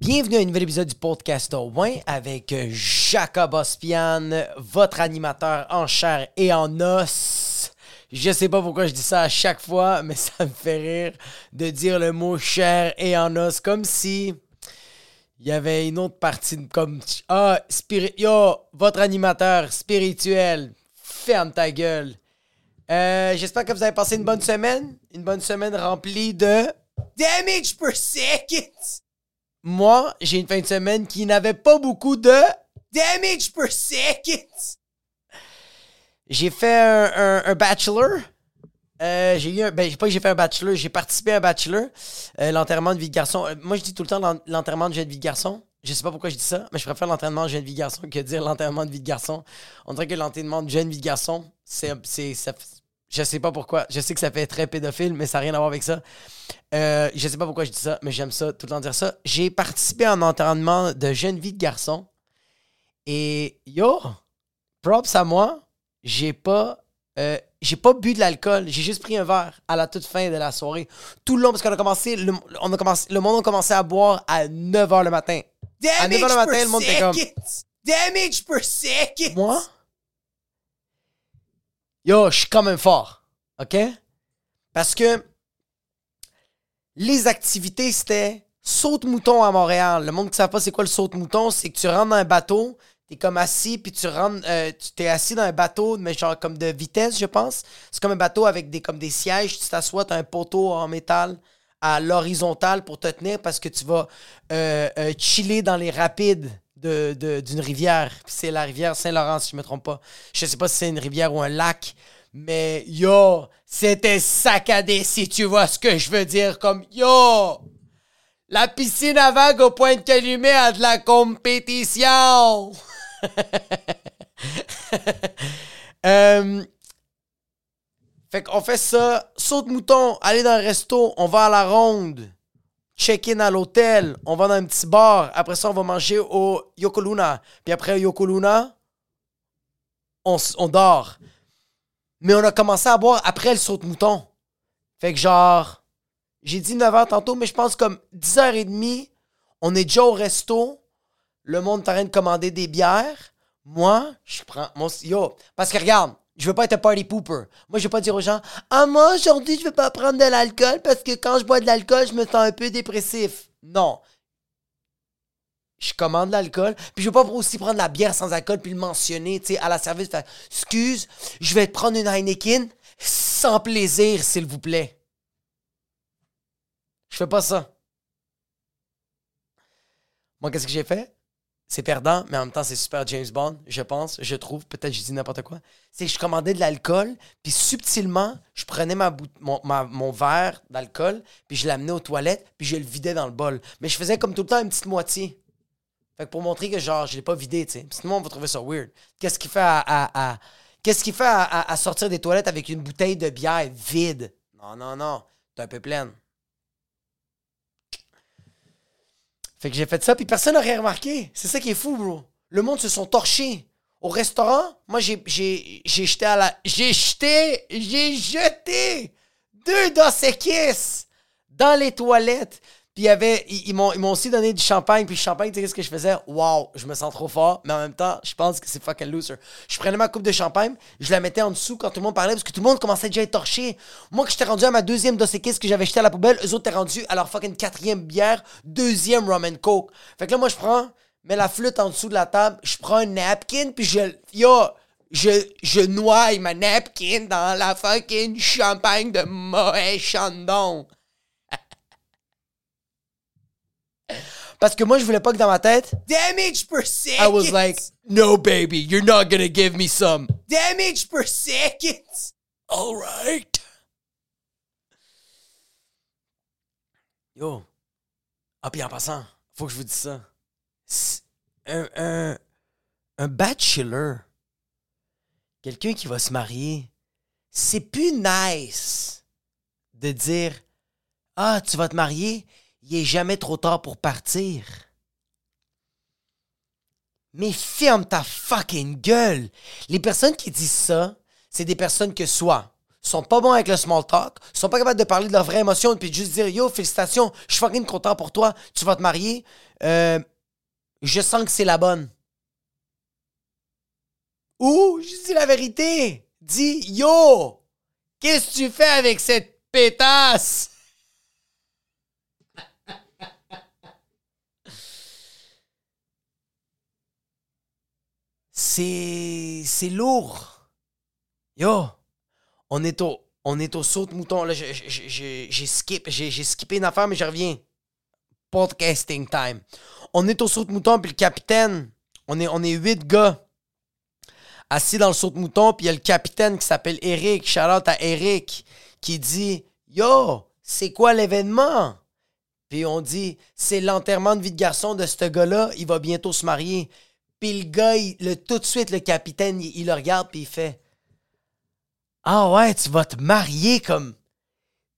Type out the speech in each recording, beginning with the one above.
Bienvenue à un nouvel épisode du podcast au avec Jacob Ospian, votre animateur en chair et en os. Je sais pas pourquoi je dis ça à chaque fois, mais ça me fait rire de dire le mot chair et en os comme si il y avait une autre partie comme ah spirit yo votre animateur spirituel ferme ta gueule. Euh, J'espère que vous avez passé une bonne semaine, une bonne semaine remplie de damage per second moi, j'ai une fin de semaine qui n'avait pas beaucoup de damage per second. J'ai fait un, bachelor. Euh, j'ai eu un, ben, pas que j'ai fait un bachelor, j'ai participé à un bachelor. Euh, l'enterrement de vie de garçon. Euh, moi, je dis tout le temps l'enterrement de jeune vie de garçon. Je sais pas pourquoi je dis ça, mais je préfère l'entraînement de jeune vie de garçon que dire l'enterrement de vie de garçon. On dirait que l'enterrement de jeune vie de garçon, c'est, je sais pas pourquoi. Je sais que ça fait très pédophile, mais ça n'a rien à voir avec ça. Euh, je sais pas pourquoi je dis ça, mais j'aime ça, tout le temps dire ça. J'ai participé à un entraînement de jeune vie de garçon. Et yo, props à moi, j'ai pas. Euh, j'ai pas bu de l'alcool, j'ai juste pris un verre à la toute fin de la soirée. Tout le long, parce qu'on a commencé, le, on a commencé, le monde a commencé à boire à 9h le matin. Damage à 9h le matin, le monde était comme. Damage per second! Moi? Yo, je suis quand même fort. OK? Parce que les activités, c'était saute-mouton à Montréal. Le monde qui ne savent pas c'est quoi le saute-mouton, c'est que tu rentres dans un bateau, tu es comme assis, puis tu rentres, euh, tu t'es assis dans un bateau, mais genre comme de vitesse, je pense. C'est comme un bateau avec des, comme des sièges, tu t'assois, tu as un poteau en métal à l'horizontale pour te tenir parce que tu vas euh, euh, chiller dans les rapides d'une de, rivière. c'est la rivière Saint-Laurent, si je me trompe pas. Je sais pas si c'est une rivière ou un lac, mais yo, c'était saccadé si tu vois ce que je veux dire. Comme yo, la piscine à vagues au point de calumet a de la compétition. euh, fait qu'on fait ça, saute mouton, aller dans le resto, on va à la ronde, check-in à l'hôtel, on va dans un petit bar, après ça on va manger au Yokoluna, puis après Yokoluna, on, on dort. Mais on a commencé à boire après le saut mouton. Fait que genre, j'ai dit 9h tantôt, mais je pense comme 10h30, on est déjà au resto. Le monde est en train de commander des bières. Moi, je prends mon. Yo, parce que regarde, je veux pas être un party pooper. Moi, je veux pas dire aux gens, ah, moi, aujourd'hui, je veux pas prendre de l'alcool parce que quand je bois de l'alcool, je me sens un peu dépressif. Non je commande l'alcool, puis je veux pas aussi prendre la bière sans alcool puis le mentionner, tu sais, à la service, excuse, je vais prendre une Heineken sans plaisir, s'il vous plaît. Je fais pas ça. Moi, qu'est-ce que j'ai fait? C'est perdant, mais en même temps, c'est super James Bond, je pense, je trouve. Peut-être je dis n'importe quoi. C'est que je commandais de l'alcool, puis subtilement, je prenais mon, verre d'alcool, puis je l'amenais aux toilettes, puis je le vidais dans le bol. Mais je faisais comme tout le temps une petite moitié. Fait que pour montrer que genre, je l'ai pas vidé, tu sais. Sinon, on va trouver ça weird. Qu'est-ce qu'il fait à, Qu'est-ce qu'il fait à, sortir des toilettes avec une bouteille de bière vide? Non, non, non. T'es un peu pleine. Fait que j'ai fait ça, puis personne n'a rien remarqué. C'est ça qui est fou, bro. Le monde se sont torchés. Au restaurant, moi, j'ai, j'ai, j'ai jeté à la... J'ai jeté... J'ai jeté deux Dos dans les toilettes. Puis il y avait, ils, m'ont, ils m'ont aussi donné du champagne. Puis le champagne, tu sais ce que je faisais? Waouh, je me sens trop fort. Mais en même temps, je pense que c'est fucking loser. Je prenais ma coupe de champagne, je la mettais en dessous quand tout le monde parlait parce que tout le monde commençait déjà à être torché. Moi, que j'étais rendu à ma deuxième Dos que j'avais jeté à la poubelle, eux autres étaient rendus à leur fucking quatrième bière, deuxième rum and coke. Fait que là, moi, je prends, mets la flûte en dessous de la table, je prends un napkin, puis je. Yo! Je, je noie ma napkin dans la fucking champagne de Moët Chandon. Parce que moi, je voulais pas que dans ma tête. Damage per second. I was like, no, baby, you're not gonna give me some. Damage per second. All right. Yo. Ah, puis en passant, faut que je vous dise ça. Un, un, un bachelor, quelqu'un qui va se marier, c'est plus nice de dire Ah, tu vas te marier, il est jamais trop tard pour partir. Mais ferme ta fucking gueule. Les personnes qui disent ça, c'est des personnes que soit sont pas bons avec le small talk, sont pas capables de parler de leurs vraies émotions et puis juste dire yo félicitations, je suis fucking content pour toi, tu vas te marier. euh, je sens que c'est la bonne. Ou, je dis la vérité. Dis, yo, qu'est-ce que tu fais avec cette pétasse? C'est c'est lourd. Yo, on est au saut de mouton là, j'ai- j'ai j'ai- j'ai skip, j'ai j'ai skippé une affaire mais je reviens. Podcasting time. On est au saut de mouton puis le capitaine, on est huit gars assis dans le saut de mouton puis il y a le capitaine qui s'appelle Eric, out à Eric qui dit "Yo, c'est quoi l'événement? Puis on dit, c'est l'enterrement de vie de garçon de ce gars-là, il va bientôt se marier. Puis le gars, le, tout de suite, le capitaine, il, le regarde, puis il fait Ah ouais, tu vas te marier comme.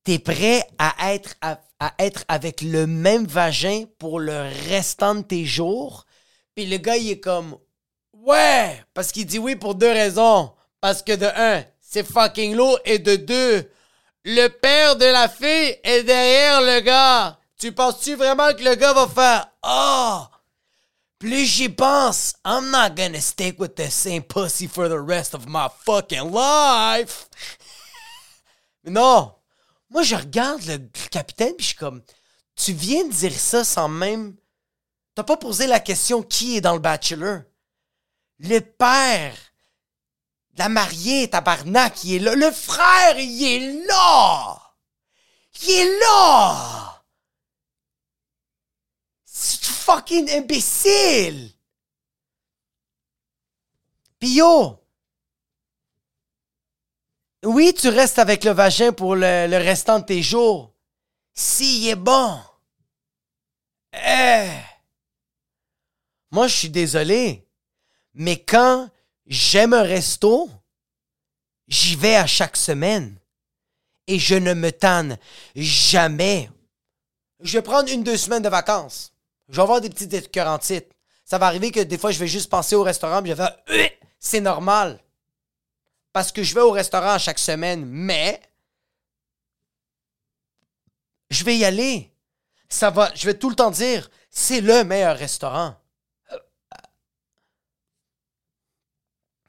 T'es prêt à être, à, à être avec le même vagin pour le restant de tes jours? Puis le gars, il est comme Ouais! Parce qu'il dit oui pour deux raisons. Parce que de un, c'est fucking lourd, et de deux, le père de la fille est derrière le gars. Tu penses-tu vraiment que le gars va faire Oh! Plus j'y pense, I'm not gonna stick with the same pussy for the rest of my fucking life. Mais non! Moi, je regarde le capitaine puis je suis comme Tu viens de dire ça sans même. T'as pas posé la question qui est dans le Bachelor. Le père la mariée, tabarnak, il est là. Le frère, il est là! Il est là! C'est fucking imbécile! Pis yo! Oui, tu restes avec le vagin pour le, le restant de tes jours. S'il est bon. Eh! Moi, je suis désolé. Mais quand j'aime un resto, j'y vais à chaque semaine. Et je ne me tanne jamais. Je vais prendre une, deux semaines de vacances. Je vais avoir des petites écœurantites. Ça va arriver que des fois, je vais juste penser au restaurant et je vais faire Euh, c'est normal. Parce que je vais au restaurant chaque semaine, mais je vais y aller. Ça va, je vais tout le temps dire, c'est le meilleur restaurant.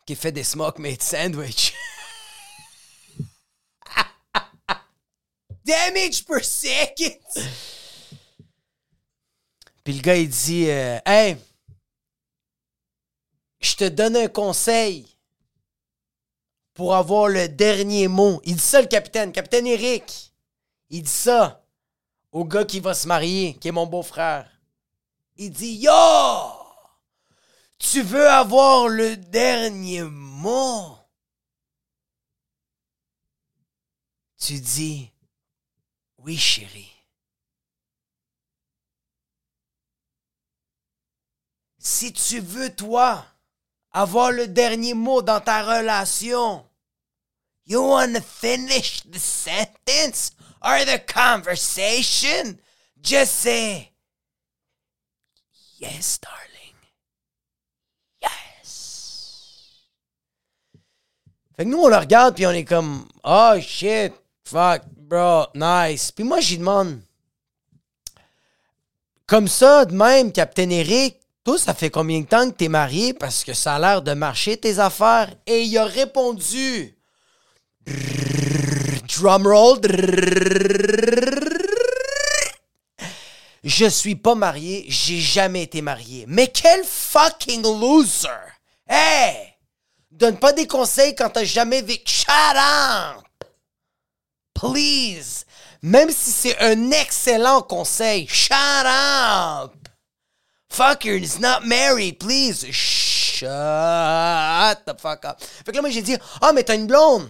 Qui fait des smoke made sandwich. Damage per second! Puis le gars, il dit euh, je te donne un conseil pour avoir le dernier mot. Il dit ça, le capitaine, capitaine Eric. Il dit ça au gars qui va se marier, qui est mon beau-frère. Il dit Yo, tu veux avoir le dernier mot? Tu dis Oui, chérie. Si tu veux, toi, avoir le dernier mot dans ta relation, you want to finish the sentence or the conversation? Just say, yes, darling. Yes. Fait que nous, on le regarde, puis on est comme, oh shit, fuck, bro, nice. Puis moi, j'y demande, comme ça, de même, Captain Eric, toi, ça fait combien de temps que t'es marié? Parce que ça a l'air de marcher tes affaires. Et il a répondu. Drumroll. Je suis pas marié, j'ai jamais été marié. Mais quel fucking loser! Hey! Donne pas des conseils quand t'as jamais vécu. Shut! Please! Même si c'est un excellent conseil, shut! Fucker is not married, please. Shut the fuck up. Fait que là, moi, j'ai dit, ah, mais t'as une blonde.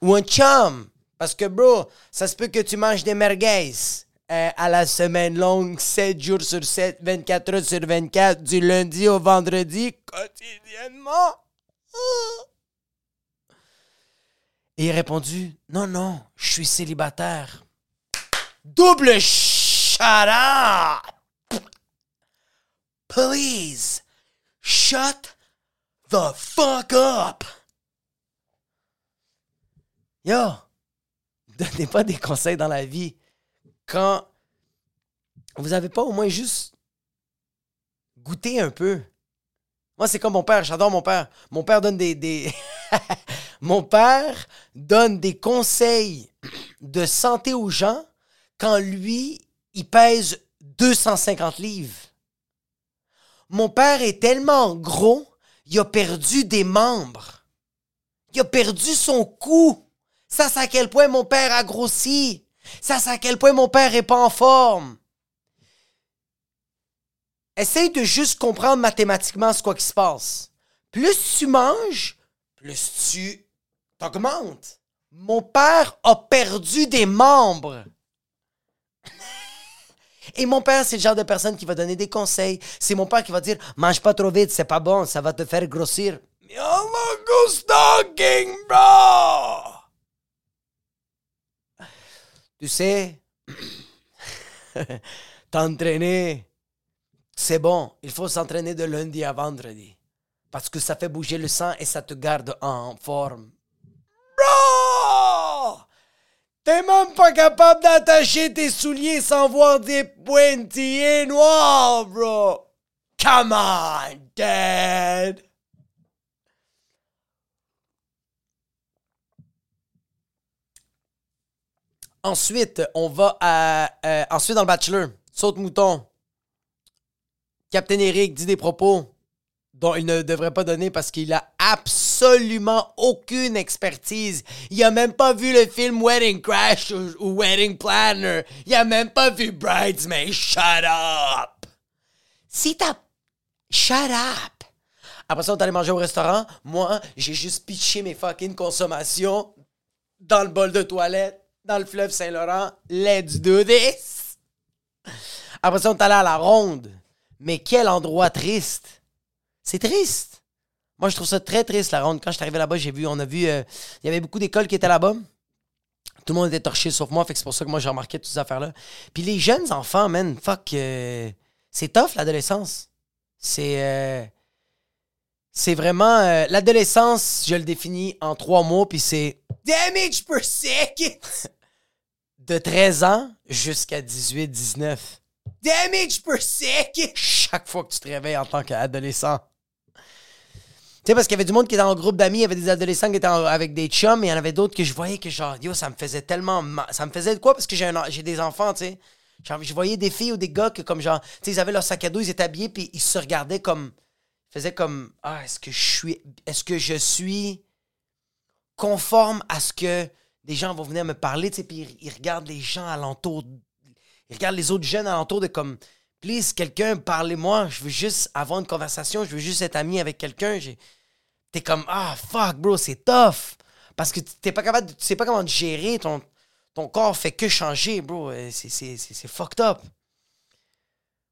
Ou un chum. Parce que, bro, ça se peut que tu manges des merguez. euh, à la semaine longue, 7 jours sur 7, 24 heures sur 24, du lundi au vendredi, quotidiennement. Et il a répondu, non, non, je suis célibataire. Double shut up! Please, shut the fuck up! Yo, donnez pas des conseils dans la vie quand vous avez pas au moins juste goûter un peu. Moi, c'est comme mon père. J'adore mon père. Mon père donne des. des... mon père donne des conseils de santé aux gens quand lui, il pèse 250 livres. Mon père est tellement gros, il a perdu des membres. Il a perdu son cou. Ça, c'est à quel point mon père a grossi. Ça, c'est à quel point mon père est pas en forme. Essaye de juste comprendre mathématiquement ce quoi qui se passe. Plus tu manges, plus tu t'augmentes. Mon père a perdu des membres. Et mon père, c'est le genre de personne qui va donner des conseils. C'est mon père qui va dire Mange pas trop vite, c'est pas bon, ça va te faire grossir. go stalking, bro! Tu sais, t'entraîner, c'est bon. Il faut s'entraîner de lundi à vendredi. Parce que ça fait bouger le sang et ça te garde en forme. Bro! T'es même pas capable d'attacher tes souliers sans voir des pointillés noirs, bro! Come on, Dad! Ensuite, on va à. Euh, ensuite, dans le Bachelor, saute mouton. Captain Eric dit des propos dont il ne devrait pas donner parce qu'il a absolument aucune expertise. Il a même pas vu le film Wedding Crash ou, Wedding Planner. Il a même pas vu Bridesmaid. Shut up! Si t'as. Shut up! Après ça, on est allé manger au restaurant. Moi, j'ai juste pitché mes fucking consommations dans le bol de toilette dans le fleuve Saint-Laurent. Let's do this! Après ça, on est allé à la ronde. Mais quel endroit triste! C'est triste! Moi, je trouve ça très triste, la ronde. Quand je suis arrivé là-bas, j'ai vu, on a vu, euh, il y avait beaucoup d'écoles qui étaient là-bas. Tout le monde était torché sauf moi, fait que c'est pour ça que moi j'ai remarqué toutes ces affaires-là. Puis les jeunes enfants, man, fuck, euh, c'est tough l'adolescence. C'est. Euh, c'est vraiment. l'adolescence, je le définis en trois mots, puis c'est damage per second. De 13 ans jusqu'à 18, 19. Damage per second. Chaque fois que tu te réveilles en tant qu'adolescent. Sais, parce qu'il y avait du monde qui était en groupe d'amis, il y avait des adolescents qui étaient avec des chums, et il y en avait d'autres que je voyais que genre, yo, ça me faisait tellement mal. Ça me faisait de quoi? Parce que j'ai des enfants, tu sais. je voyais des filles ou des gars que, comme genre, tu sais, ils avaient leur sac à dos, ils étaient habillés, puis ils se regardaient comme. Ils faisaient comme, ah, est-ce que je suis. Est-ce que je suis conforme à ce que des gens vont venir me parler, tu sais, puis ils, regardent les gens alentour, ils regardent les autres jeunes alentour de comme, please, quelqu'un, parlez-moi, je veux juste avoir une conversation, je veux juste être ami avec quelqu'un. T'es comme, ah, fuck, bro, c'est tough. Parce que t'es pas capable, sais pas comment te gérer, ton, ton corps fait que changer, bro. Euh, c'est fucked up.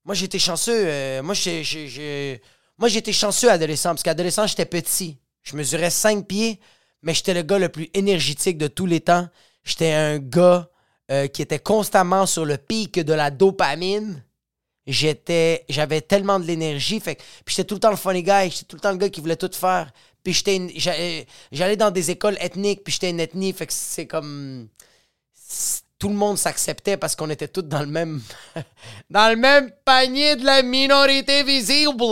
Moi, j'étais chanceux. Euh, moi, j'étais chanceux adolescent, parce qu'adolescent, j'étais petit. Je mesurais 5 pieds, mais j'étais le gars le plus énergétique de tous les temps. J'étais un gars euh, qui était constamment sur le pic de la dopamine. J'étais, j'avais tellement de l'énergie. Fait, puis j'étais tout le temps le funny guy. J'étais tout le temps le gars qui voulait tout faire. Puis j'étais, j'allais dans des écoles ethniques. Puis j'étais une ethnie. Fait que c'est comme tout le monde s'acceptait parce qu'on était tous dans le même dans le même panier de la minorité visible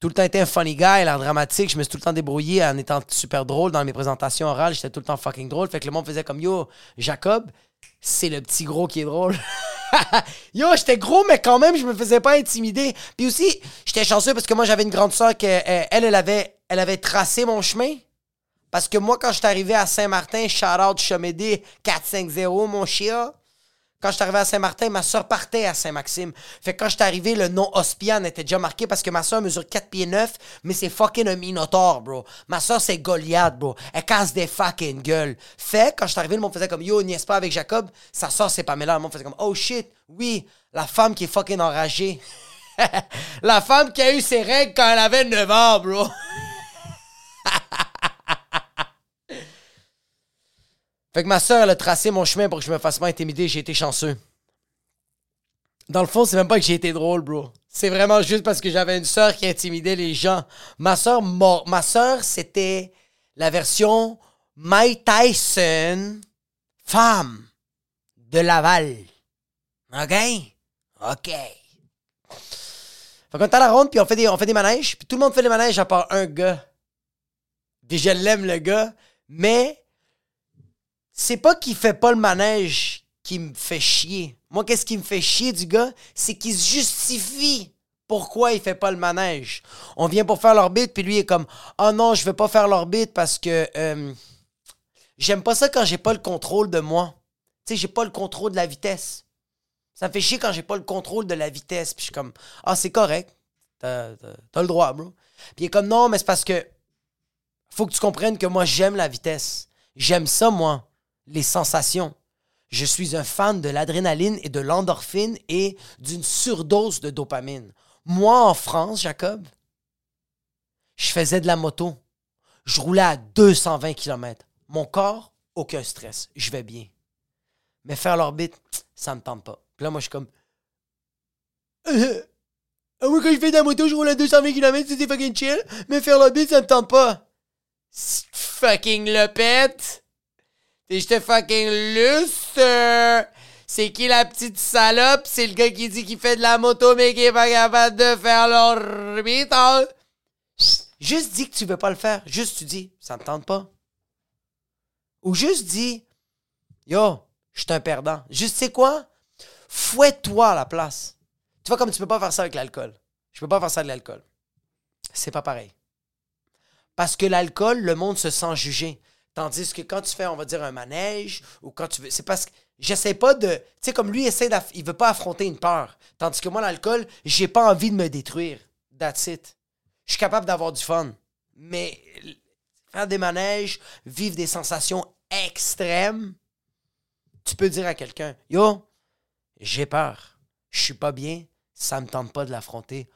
tout le temps été un funny guy, l'air dramatique. Je me suis tout le temps débrouillé en étant super drôle dans mes présentations orales. J'étais tout le temps fucking drôle. Fait que le monde faisait comme Yo, Jacob, c'est le petit gros qui est drôle. Yo, j'étais gros, mais quand même, je me faisais pas intimider. Puis aussi, j'étais chanceux parce que moi, j'avais une grande soeur qui, euh, elle, elle avait, elle avait tracé mon chemin. Parce que moi, quand je suis arrivé à Saint-Martin, shout out Chemédé 450, mon chien. Quand je à Saint-Martin, ma soeur partait à Saint-Maxime. Fait que quand je le nom Ospian était déjà marqué parce que ma soeur mesure 4 pieds 9, mais c'est fucking un minotaure, bro. Ma soeur, c'est Goliath, bro. Elle casse des fucking gueules. Fait quand je arrivé, le monde faisait comme Yo, niaise pas avec Jacob. Sa soeur, c'est Pamela. Le monde faisait comme Oh shit, oui, la femme qui est fucking enragée. la femme qui a eu ses règles quand elle avait 9 ans, bro. Fait que ma soeur, elle a tracé mon chemin pour que je me fasse pas intimider. J'ai été chanceux. Dans le fond, c'est même pas que j'ai été drôle, bro. C'est vraiment juste parce que j'avais une soeur qui intimidait les gens. Ma soeur, ma soeur, c'était la version Mike Tyson femme de Laval. OK? OK. Fait qu'on est à la ronde, puis on fait, des, on fait des manèges, puis tout le monde fait les manèges à part un gars. Puis je l'aime, le gars, mais c'est pas qu'il fait pas le manège qui me fait chier. Moi, qu'est-ce qui me fait chier du gars? C'est qu'il se justifie pourquoi il fait pas le manège. On vient pour faire l'orbite, puis lui est comme Oh non, je veux pas faire l'orbite parce que euh, j'aime pas ça quand j'ai pas le contrôle de moi. Tu sais, j'ai pas le contrôle de la vitesse. Ça me fait chier quand j'ai pas le contrôle de la vitesse. Puis je suis comme Ah, c'est correct. T'as t'as- le droit, bro. Puis il est comme Non, mais c'est parce que faut que tu comprennes que moi, j'aime la vitesse. J'aime ça, moi, les sensations. Je suis un fan de l'adrénaline et de l'endorphine et d'une surdose de dopamine. Moi, en France, Jacob, je faisais de la moto. Je roulais à 220 km. Mon corps, aucun stress. Je vais bien. Mais faire l'orbite, ça me tente pas. Puis là, moi, je suis comme. Ah, moi, quand je fais de la moto, je roule à 220 km, c'était fucking chill. Mais faire l'orbite, ça me tente pas. Fucking le pète. T'es j'étais fucking lustre. C'est qui la petite salope? C'est le gars qui dit qu'il fait de la moto mais qui est pas capable de faire l'orbite. Juste dis que tu veux pas le faire. Juste tu dis, ça me tente pas. Ou juste dis, yo, je suis un perdant. Juste, sais quoi? Fouette-toi à la place. Tu vois, comme tu peux pas faire ça avec l'alcool. Je peux pas faire ça avec l'alcool. C'est pas pareil. Parce que l'alcool, le monde se sent jugé. Tandis que quand tu fais, on va dire, un manège, ou quand tu veux. C'est parce que j'essaie pas de. Tu sais, comme lui, essaie il veut pas affronter une peur. Tandis que moi, l'alcool, j'ai pas envie de me détruire. That's it. Je suis capable d'avoir du fun. Mais faire des manèges, vivre des sensations extrêmes, tu peux dire à quelqu'un Yo, j'ai peur. Je suis pas bien. Ça me tente pas de l'affronter.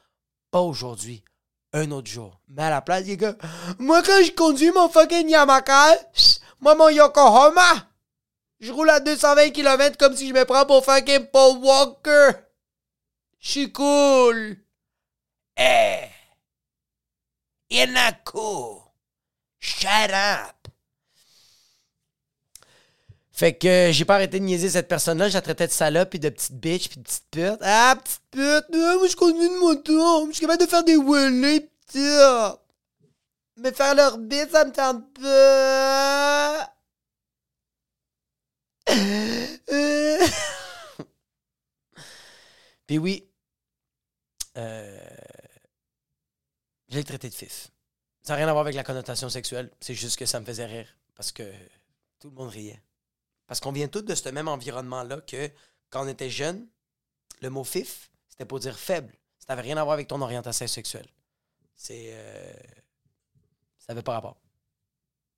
Pas aujourd'hui. Un autre jour. Mais à la place, les gars, moi, quand je conduis mon fucking Yamaha, moi, mon Yokohama, je roule à 220 km comme si je me prends pour fucking Paul Walker. Je suis cool. Eh. Cool. Shut up. Fait que euh, j'ai pas arrêté de niaiser cette personne-là. Je la traitais de salope, puis de petite bitch, puis de petite pute. Ah, petite pute! Ah, moi, je conduis une moto. Je suis capable de faire des wheelies! Mais faire leur bite, ça me tente pas. Puis oui. Euh... Je l'ai traité de fif. Ça n'a rien à voir avec la connotation sexuelle. C'est juste que ça me faisait rire. Parce que tout le monde riait. Parce qu'on vient tous de ce même environnement-là que quand on était jeune, le mot fif, c'était pour dire faible. Ça n'avait rien à voir avec ton orientation sexuelle. C'est. euh, Ça n'avait pas rapport.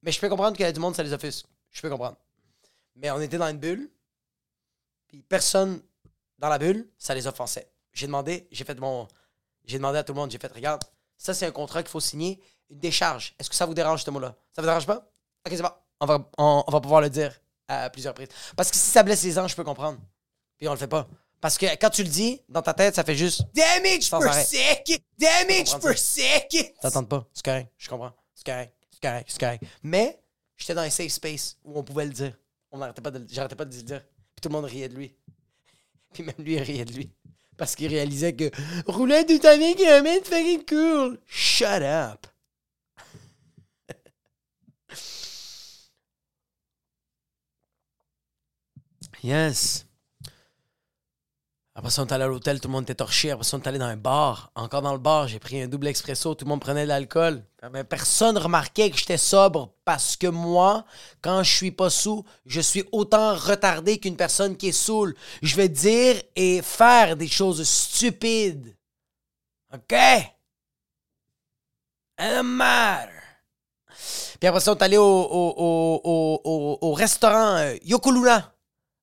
Mais je peux comprendre qu'il y a du monde, ça les offusque. Je peux comprendre. Mais on était dans une bulle, puis personne dans la bulle, ça les offensait. J'ai demandé, j'ai fait mon. J'ai demandé à tout le monde, j'ai fait, regarde, ça c'est un contrat qu'il faut signer, une décharge. Est-ce que ça vous dérange ce mot-là? Ça vous dérange pas? Ok, c'est bon. On va, on va pouvoir le dire à plusieurs reprises. Parce que si ça blesse les gens, je peux comprendre. Puis on le fait pas. Parce que quand tu le dis, dans ta tête, ça fait juste. Damage per arrêt. second. Damage per second. T'entends pas? C'est correct, je comprends. C'est correct, c'est correct, c'est correct. Mais j'étais dans un safe space où on pouvait le dire. On n'arrêtait pas de, j'arrêtais pas de le dire. Puis tout le monde riait de lui. Puis même lui, il riait de lui. Parce qu'il réalisait que rouler du timing kilomètres, fucking cool. Shut up. Yes. Après ça, on est allé à l'hôtel, tout le monde était torché. Après ça, on est allé dans un bar. Encore dans le bar, j'ai pris un double expresso, tout le monde prenait de l'alcool. Mais personne remarquait que j'étais sobre parce que moi, quand je suis pas sous, je suis autant retardé qu'une personne qui est saoule. Je vais dire et faire des choses stupides. OK? Don't matter. Puis après ça, on est allé au, au, au- au restaurant euh, Yokoluna.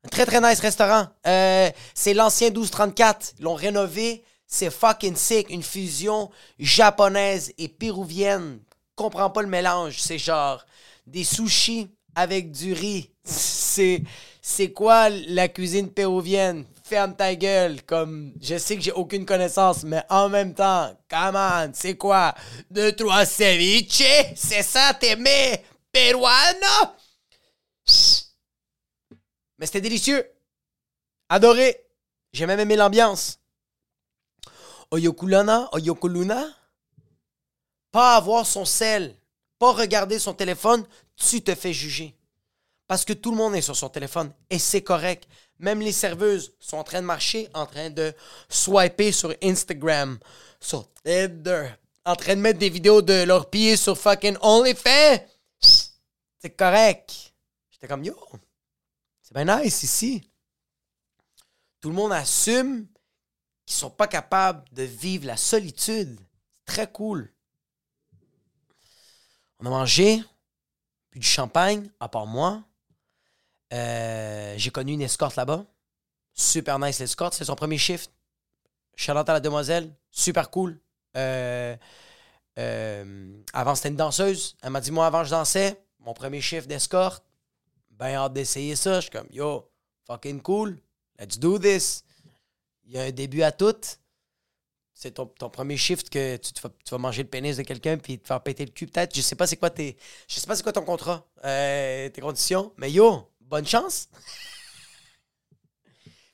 Très très nice restaurant. Euh, c'est l'ancien 1234. Ils l'ont rénové. C'est fucking sick. Une fusion japonaise et péruvienne. Comprends pas le mélange. C'est genre des sushis avec du riz. C'est c'est quoi la cuisine péruvienne? Ferme ta gueule. Comme je sais que j'ai aucune connaissance, mais en même temps, come on, c'est quoi? Deux, trois ceviche? C'est ça, t'aimais? Peruano? Mais c'était délicieux. Adoré. J'ai même aimé l'ambiance. Oyokulana, Oyokuluna, pas avoir son sel, pas regarder son téléphone, tu te fais juger. Parce que tout le monde est sur son téléphone et c'est correct. Même les serveuses sont en train de marcher, en train de swiper sur Instagram, sur Tinder, en train de mettre des vidéos de leurs pieds sur fucking OnlyFans. C'est correct. J'étais comme yo, c'est bien nice ici. Tout le monde assume qu'ils sont pas capables de vivre la solitude. C'est très cool. On a mangé, puis du champagne, à part moi. Euh, j'ai connu une escorte là-bas. Super nice l'escorte. C'est son premier shift. Charlotte à la demoiselle. Super cool. Euh, euh, avant, c'était une danseuse. Elle m'a dit, moi, avant, je dansais. Mon premier shift d'escorte. Ben hâte d'essayer ça. Je suis comme, yo, fucking cool. Let's do this. Il y a un début à tout. C'est ton, premier shift que tu, vas, manger le pénis de quelqu'un puis te faire péter le cul peut-être. Je sais pas c'est quoi tes. Je sais pas c'est quoi ton contrat, tes conditions. Mais yo, bonne chance.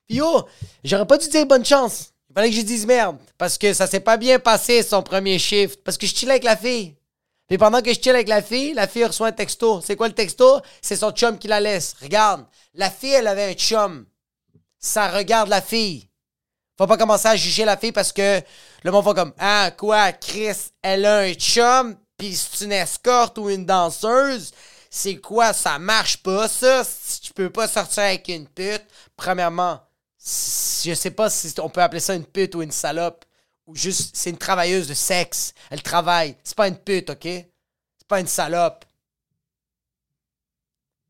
Puis yo, j'aurais pas dû dire bonne chance. Il fallait que je dise merde. Parce que ça s'est pas bien passé son premier shift. Parce que je chill avec la fille. Puis pendant que je chill avec la fille, la fille reçoit un texto. C'est quoi le texto? C'est son chum qui la laisse. Regarde, la fille, elle avait un chum. Ça regarde la fille. Faut pas commencer à juger la fille parce que le monde va comme Ah, quoi, Chris, elle a un chum, puis c'est une escorte ou une danseuse? C'est quoi, ça marche pas, ça? Si tu peux pas sortir avec une pute, premièrement, je sais pas si on peut appeler ça une pute ou une salope, ou juste, c'est une travailleuse de sexe. Elle travaille. C'est pas une pute, OK? C'est pas une salope.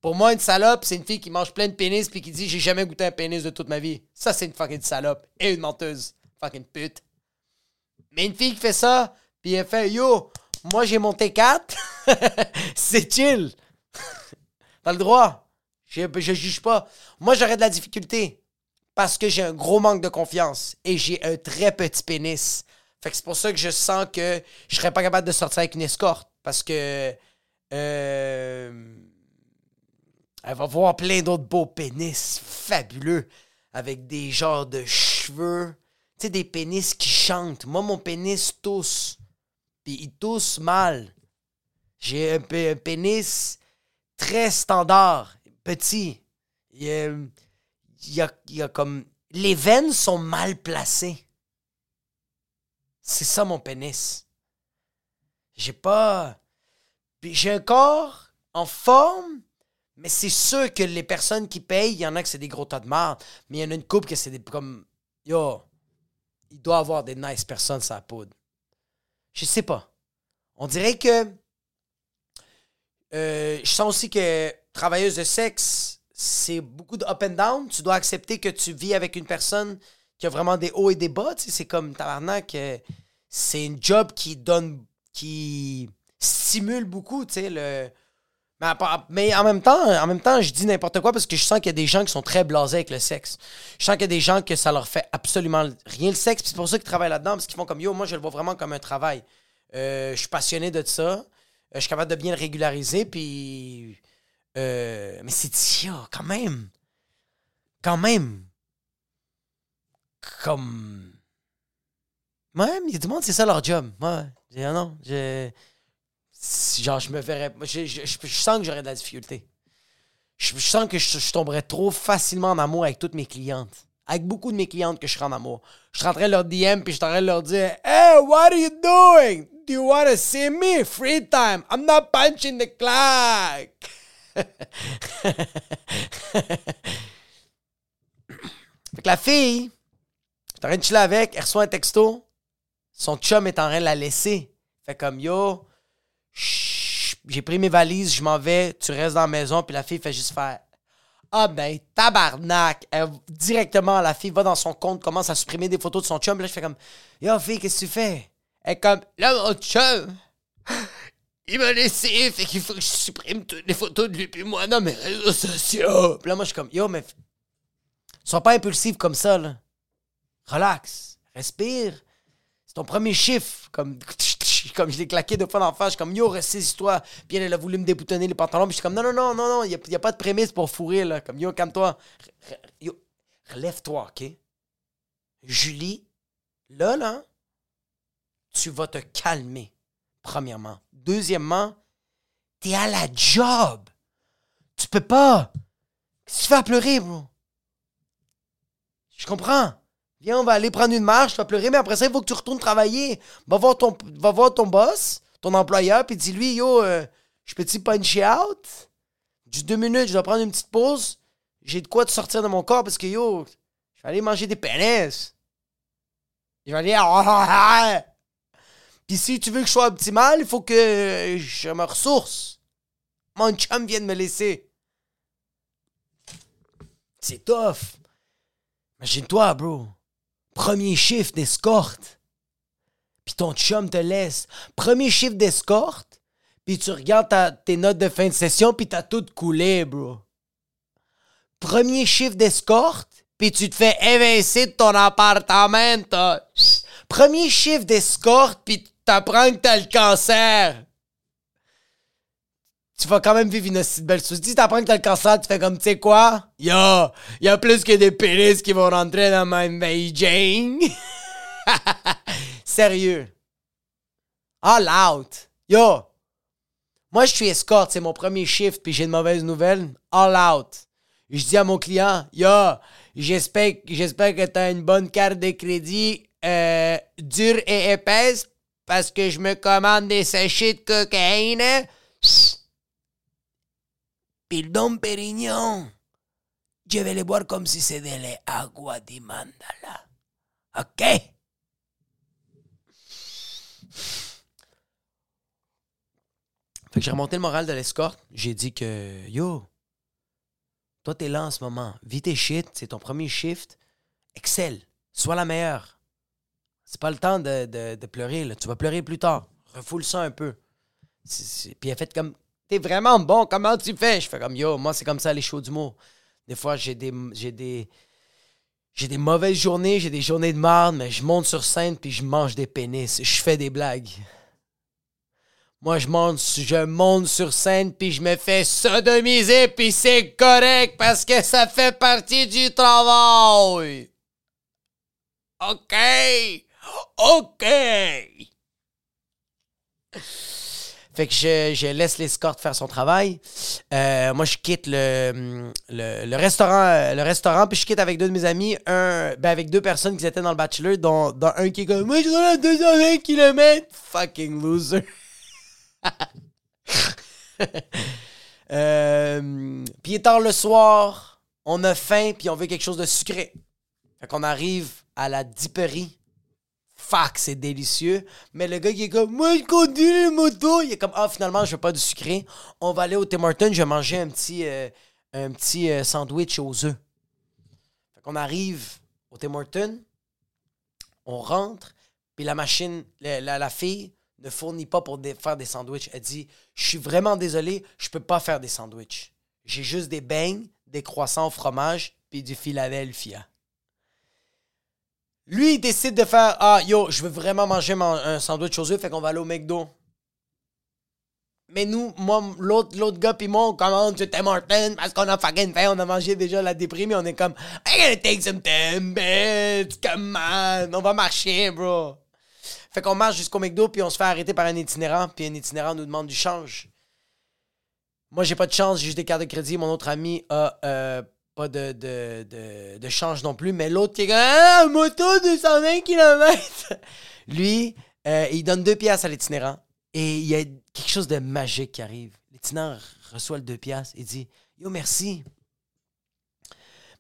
Pour moi, une salope, c'est une fille qui mange plein de pénis puis qui dit j'ai jamais goûté un pénis de toute ma vie. Ça, c'est une fucking salope. Et une menteuse. Fucking pute. Mais une fille qui fait ça, puis elle fait yo, moi j'ai monté 4 c'est chill. T'as le droit. Je, je juge pas. Moi, j'aurais de la difficulté parce que j'ai un gros manque de confiance et j'ai un très petit pénis. Fait que c'est pour ça que je sens que je serais pas capable de sortir avec une escorte parce que euh, elle va voir plein d'autres beaux pénis fabuleux avec des genres de cheveux. Tu sais, des pénis qui chantent. Moi, mon pénis tousse. Puis il tousse mal. J'ai un, pénis très standard, petit. Il y a, il y a, comme. Les veines sont mal placées. C'est ça mon pénis. J'ai pas. J'ai un corps en forme, mais c'est sûr que les personnes qui payent, il y en a que c'est des gros tas de marde, mais il y en a une coupe que c'est des. comme. Yo, il doit avoir des nice personnes sa poudre. Je sais pas. On dirait que euh, je sens aussi que travailleuse de sexe, c'est beaucoup de up and down. Tu dois accepter que tu vis avec une personne qui a vraiment des hauts et des bas. C'est comme tabarnak. Euh, c'est une job qui donne. qui stimule beaucoup, tu sais, le. Mais en même temps, en même temps, je dis n'importe quoi parce que je sens qu'il y a des gens qui sont très blasés avec le sexe. Je sens qu'il y a des gens que ça leur fait absolument rien le sexe. C'est pour ça qu'ils travaillent là-dedans parce qu'ils font comme yo, moi je le vois vraiment comme un travail. Euh, je suis passionné de ça. Euh, je suis capable de bien le régulariser, puis. Euh, mais c'est tia, quand même. Quand même. Comme. Ouais, il y monde, c'est ça leur job. Ouais. Ah non. Genre, je me verrais. Je, sens que j'aurais de la difficulté. Je, sens que je, tomberais trop facilement en amour avec toutes mes clientes. Avec beaucoup de mes clientes que je serais en amour. Je de leur DM puis je train leur dire Hey, what are you doing? Do you want to see me? Free time. I'm not punching the clock. fait que la fille, je en train de chiller avec, elle reçoit un texto. Son chum est en train de la laisser. Fait comme yo, j'ai pris mes valises, je m'en vais, tu restes dans la maison, puis la fille fait juste faire ah ben, tabarnak! Directement, la fille va dans son compte, commence à supprimer des photos de son chum. Là, je fais comme, yo, fille, qu'est-ce que tu fais? Elle est comme, là, mon chum, il m'a laissé, fait qu'il faut que je supprime toutes les photos de lui puis moi dans mes réseaux sociaux. Puis là, moi, je suis comme, yo, mais. Sois pas impulsif comme ça, là. Relax. Respire. C'est ton premier chiffre. Comme, comme je l'ai claqué deux fois la face. Je suis comme, yo, ressaisis-toi. Puis elle, a voulu me déboutonner les pantalons. Puis je suis comme, non, non, non, non, non, il n'y a, a, pas de prémisse pour fourrer, là. Comme, yo, calme-toi. Yo, relève-toi, OK? Julie, là, là, tu vas te calmer, premièrement. Deuxièmement, t'es à la job. Tu peux pas. Qu'est-ce que tu fais pleurer, bro? Je comprends. Viens, on va aller prendre une marche, tu vas pleurer, mais après ça, il faut que tu retournes travailler. Va voir ton, va voir ton boss, ton employeur, puis dis-lui, yo, euh, je peux-tu puncher out? Juste deux minutes, je dois prendre une petite pause. J'ai de quoi te sortir de mon corps parce que, yo, je vais aller manger des pénis. Je vais aller... Puis si tu veux que je sois optimal, il faut que je me ressource. Mon chum vient de me laisser. C'est tough. Imagine-toi, bro. Premier chiffre d'escorte. Puis ton chum te laisse. Premier chiffre d'escorte. Puis tu regardes tes notes de fin de session, puis t'as tout coulé, bro. Premier chiffre d'escorte, puis tu te fais évincer de ton appartement. Premier chiffre d'escorte, puis t'apprends que t'as le cancer. Tu vas quand même vivre une si belle chose. Si t'apprends que t'as le cancer, tu fais comme, tu sais quoi? Yo, y a plus que des pénis qui vont rentrer dans ma Beijing. Sérieux. All out. Yo. Moi, je suis escorte, c'est mon premier shift, puis j'ai une mauvaise nouvelle. All out. Je dis à mon client, yo, j'espère, j'espère que t'as une bonne carte de crédit euh, dure et épaisse parce que je me commande des sachets de cocaïne. Puis le Dom Pérignon, je vais les boire comme si c'était les agua di mandala. OK? Fait que j'ai remonté le moral de l'escorte. J'ai dit que, yo, toi, t'es là en ce moment. Vis tes shit. C'est ton premier shift. Excel. Sois la meilleure. C'est pas le temps de, pleurer. Là. Tu vas pleurer plus tard. Refoule ça un peu. Puis elle fait comme T'es vraiment bon, comment tu fais? Je fais comme yo, moi c'est comme ça les shows d'humour. Des fois j'ai des. J'ai des. J'ai des mauvaises journées, j'ai des journées de merde, mais je monte sur scène puis je mange des pénis. Je fais des blagues. Moi, je monte, je monte sur scène puis je me fais sodomiser puis c'est correct parce que ça fait partie du travail. OK? OK. Fait que je, je laisse l'escorte faire son travail. Euh, moi, je quitte le, le, restaurant, le restaurant, puis je quitte avec deux de mes amis, un, ben avec deux personnes qui étaient dans le bachelor, dont, dont un qui est comme Moi, je suis à 220 km. Fucking loser. euh, puis il est tard le soir, on a faim, puis on veut quelque chose de sucré. Fait qu'on arrive à la diperie fuck, c'est délicieux. Mais le gars qui est comme, moi, je conduis les motos, il est comme, ah, finalement, je veux pas du sucré. On va aller au Tim Hortons, je vais manger un petit, euh, un petit euh, sandwich aux œufs. Fait qu'on arrive au Tim Hortons, on rentre, puis la machine, la, la, fille ne fournit pas pour faire des sandwichs. Elle dit, je suis vraiment désolé, je peux pas faire des sandwichs. J'ai juste des beignes, des croissants au fromage, puis du Philadelphia. Lui, il décide de faire Ah, yo, je veux vraiment manger un sandwich aux œufs, fait qu'on va aller au McDo. Mais nous, moi, l'autre, l'autre gars puis moi, on commande du Tim Hortons parce qu'on a fucking faim, on a mangé déjà la déprime et on est comme I gotta take some Tim come on, on va marcher, bro. Fait qu'on marche jusqu'au McDo puis on se fait arrêter par un itinérant puis un itinérant nous demande du change. Moi, j'ai pas de chance, j'ai juste des cartes de crédit. Mon autre ami a euh, pas de, de, de, change non plus, mais l'autre qui est comme ah, moto 220 km. Lui, euh, il donne deux piastres à l'itinérant et il y a quelque chose de magique qui arrive. L'itinérant reçoit le deux piastres et dit Yo, merci.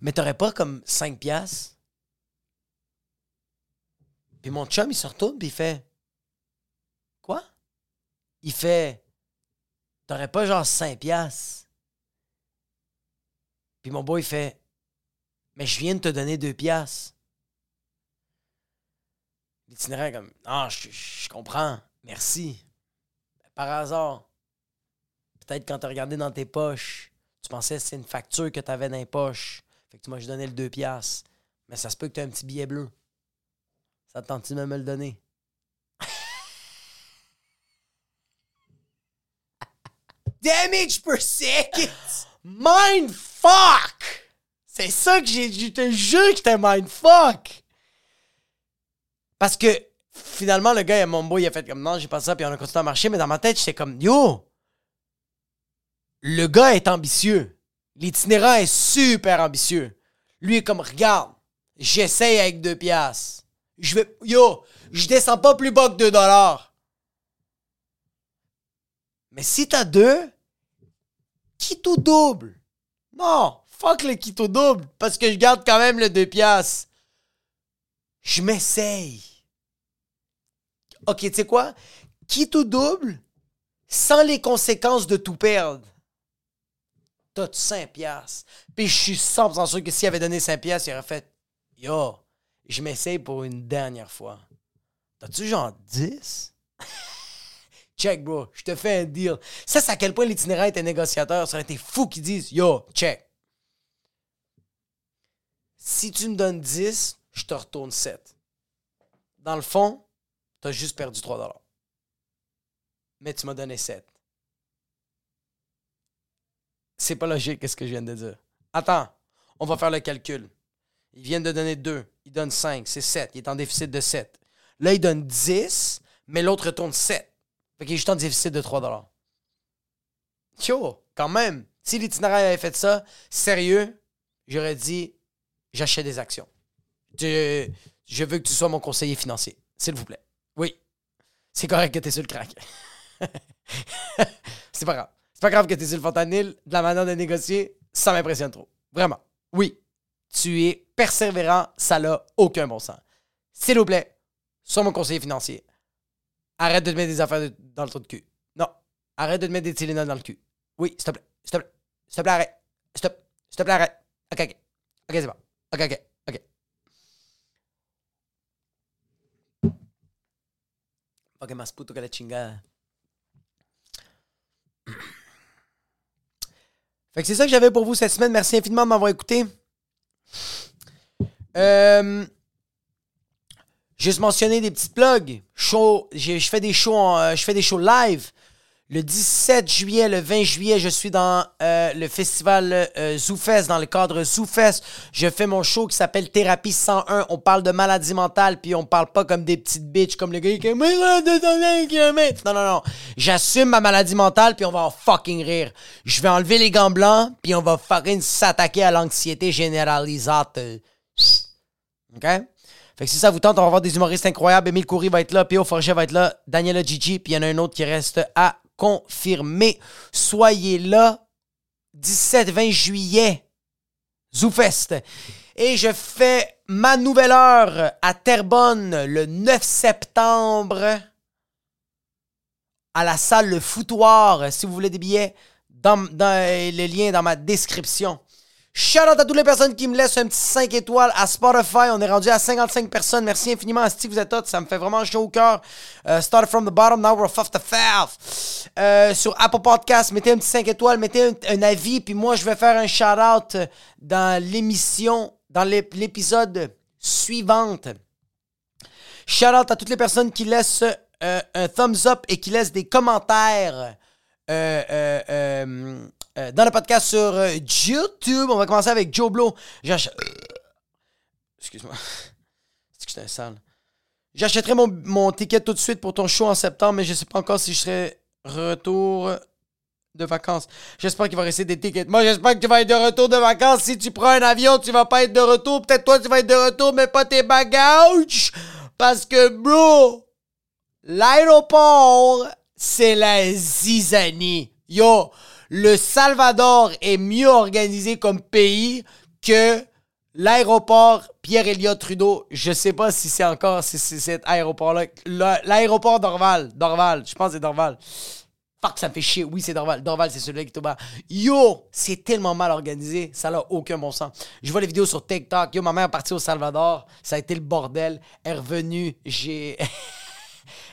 Mais t'aurais pas comme cinq piastres? Puis mon chum, il se retourne puis il fait Quoi? Il fait T'aurais pas genre cinq piastres? Puis mon boy fait Mais je viens de te donner deux piastres. L'itinéraire comme Ah, je, comprends, merci. Par hasard, peut-être quand tu regardé dans tes poches, tu pensais que c'était une facture que tu avais dans les poches. Fait que tu m'as donné le deux piastres. Mais ça se peut que tu aies un petit billet bleu. Ça te tente de me le donner? Damage per second! Mind fuck! C'est ça que j'ai. Je te jure que j'étais mind fuck! Parce que finalement, le gars, mon boy, il a fait comme non, j'ai pas ça, puis on a continué à marcher, mais dans ma tête, j'étais comme yo, le gars est ambitieux. L'itinérant est super ambitieux. Lui est comme regarde, j'essaye avec deux piastres. Je vais, yo, je descends pas plus bas que deux dollars. Mais si t'as deux, quitte ou double. Non, fuck le quitte ou double, parce que je garde quand même le deux piastres. Je m'essaye. Ok, tu sais quoi? Quitte ou double, sans les conséquences de tout perdre. T'as 5 piastres. Puis je suis 100% sûr que s'il avait donné 5 piastres, il aurait fait Yo, je m'essaye pour une dernière fois. T'as-tu genre 10? Check, bro, je te fais un deal. Ça, c'est à quel point l'itinéraire était négociateur. Ça aurait été fou qu'ils disent Yo, check. Si tu me donnes 10, je te retourne 7. Dans le fond, t'as juste perdu 3 Mais tu m'as donné 7. C'est pas logique, qu'est-ce que je viens de dire. Attends, on va faire le calcul. Ils viennent de donner 2. Il donne 5, c'est 7. Il est en déficit de 7. Là, il donne 10, mais l'autre retourne 7. Fait qu'il est juste en déficit de 3 Yo, quand même. Si l'itinéraire avait fait ça, sérieux, j'aurais dit j'achète des actions. Je, veux que tu sois mon conseiller financier, s'il vous plaît. Oui. C'est correct que tu es sur le crack. c'est pas grave. C'est pas grave que tu es sur le fentanyl. De la manière de négocier, ça m'impressionne trop. Vraiment. Oui. Tu es persévérant, ça n'a aucun bon sens. S'il vous plaît, sois mon conseiller financier. Arrête de te mettre des affaires dans le trou de cul. Non. Arrête de te mettre des Tylenol dans le cul. Oui, s'il te plaît. S'il te plaît. S'il te plaît, arrête. S'il te plaît, arrête. Ok, ok. Ok, c'est bon. Ok, ok. Ok. Ok, más puto que la chingada. Fait que c'est ça que j'avais pour vous cette semaine. Merci infiniment de m'avoir écouté. Euh, juste mentionner des petits plugs. Show, je fais des shows, euh, je fais des shows live. Le 17 juillet, le 20 juillet, je suis dans euh, le festival euh, ZooFest, dans le cadre ZooFest. Je fais mon show qui s'appelle Thérapie 101. On parle de maladie mentale, puis on parle pas comme des petites bitches, comme le gars qui Non, non, non. J'assume ma maladie mentale, puis on va en fucking rire. Je vais enlever les gants blancs, puis on va fucking s'attaquer à l'anxiété généralisée. OK? Fait que si ça vous tente, on va avoir des humoristes incroyables. Émile Coury va être là, Pio Forget va être là, Daniela Gigi, puis il y en a un autre qui reste à confirmer. Soyez là 17-20 juillet, ZooFest. Et je fais ma nouvelle heure à Terrebonne le 9 septembre à la salle Le Foutoir. Si vous voulez des billets, dans, dans le lien dans ma description. Shout out à toutes les personnes qui me laissent un petit 5 étoiles à Spotify. On est rendu à 55 personnes. Merci infiniment à Steve, vous êtes tous. Ça me fait vraiment chaud au cœur. Uh, start from the bottom, now we're off the fifth. Euh, sur Apple Podcast, mettez un petit 5 étoiles, mettez un, avis. Puis moi, je vais faire un shout out dans l'émission, dans l'épisode suivante. Shout out à toutes les personnes qui laissent euh, un thumbs up et qui laissent des commentaires. Euh, euh, euh euh, dans le podcast sur euh, YouTube. On va commencer avec Joe Blow. J'achète. Excuse-moi. C'est que j'étais sale? J'achèterai mon, mon, ticket tout de suite pour ton show en septembre, mais je sais pas encore si je serai retour de vacances. J'espère qu'il va rester des tickets. Moi, j'espère que tu vas être de retour de vacances. Si tu prends un avion, tu vas pas être de retour. Peut-être toi, tu vas être de retour, mais pas tes bagages. Parce que, bro, l'aéroport, c'est la zizanie. Yo, le Salvador est mieux organisé comme pays que l'aéroport Pierre-Éliott Trudeau. Je sais pas si c'est encore cet aéroport-là. L'aéroport d'Orval. Dorval. Je pense que c'est Dorval. Fuck, ça me fait chier. Oui, c'est Dorval. Dorval, c'est celui qui bas. Yo, c'est tellement mal organisé. Ça n'a aucun bon sens. Je vois les vidéos sur TikTok. Yo, ma mère est partie au Salvador. Ça a été le bordel. Elle est revenue. J'ai.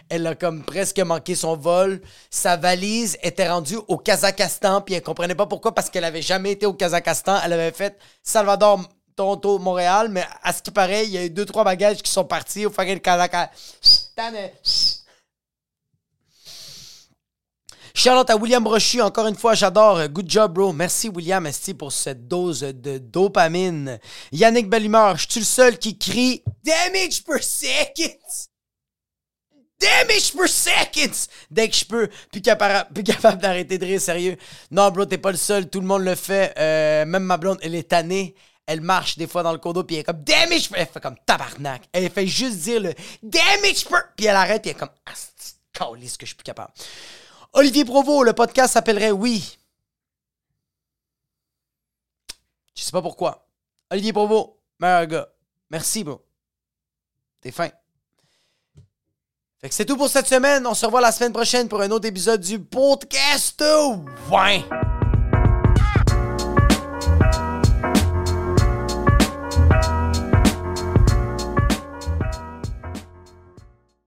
Elle a comme presque manqué son vol. Sa valise était rendue au Kazakhstan, puis elle comprenait pas pourquoi, parce qu'elle avait jamais été au Kazakhstan. Elle avait fait Salvador, Toronto, Montréal, mais à ce qui paraît, il y a eu deux, trois bagages qui sont partis au fucking Kazakhstan. Charlotte à William Brochu, encore une fois, j'adore. Good job, bro. Merci, William Esti, pour cette dose de dopamine. Yannick Bellimeur, je suis le seul qui crie Damage per second. Damage per seconds dès que je peux. Plus capable, d'arrêter de rire, sérieux. Non, bro, t'es pas le seul. Tout le monde le fait. Euh, même ma blonde, elle est tannée. Elle marche des fois dans le condo, puis elle est comme damage. Elle fait comme tabarnak. Elle fait juste dire le damage per. Puis elle arrête, puis elle est comme ah, ce que je suis plus capable. Olivier Provo, le podcast s'appellerait Oui. Je sais pas pourquoi. Olivier Provo, meilleur gars. Merci, bro. T'es fin. Fait que c'est tout pour cette semaine. On se revoit la semaine prochaine pour un autre épisode du podcast. Ouais.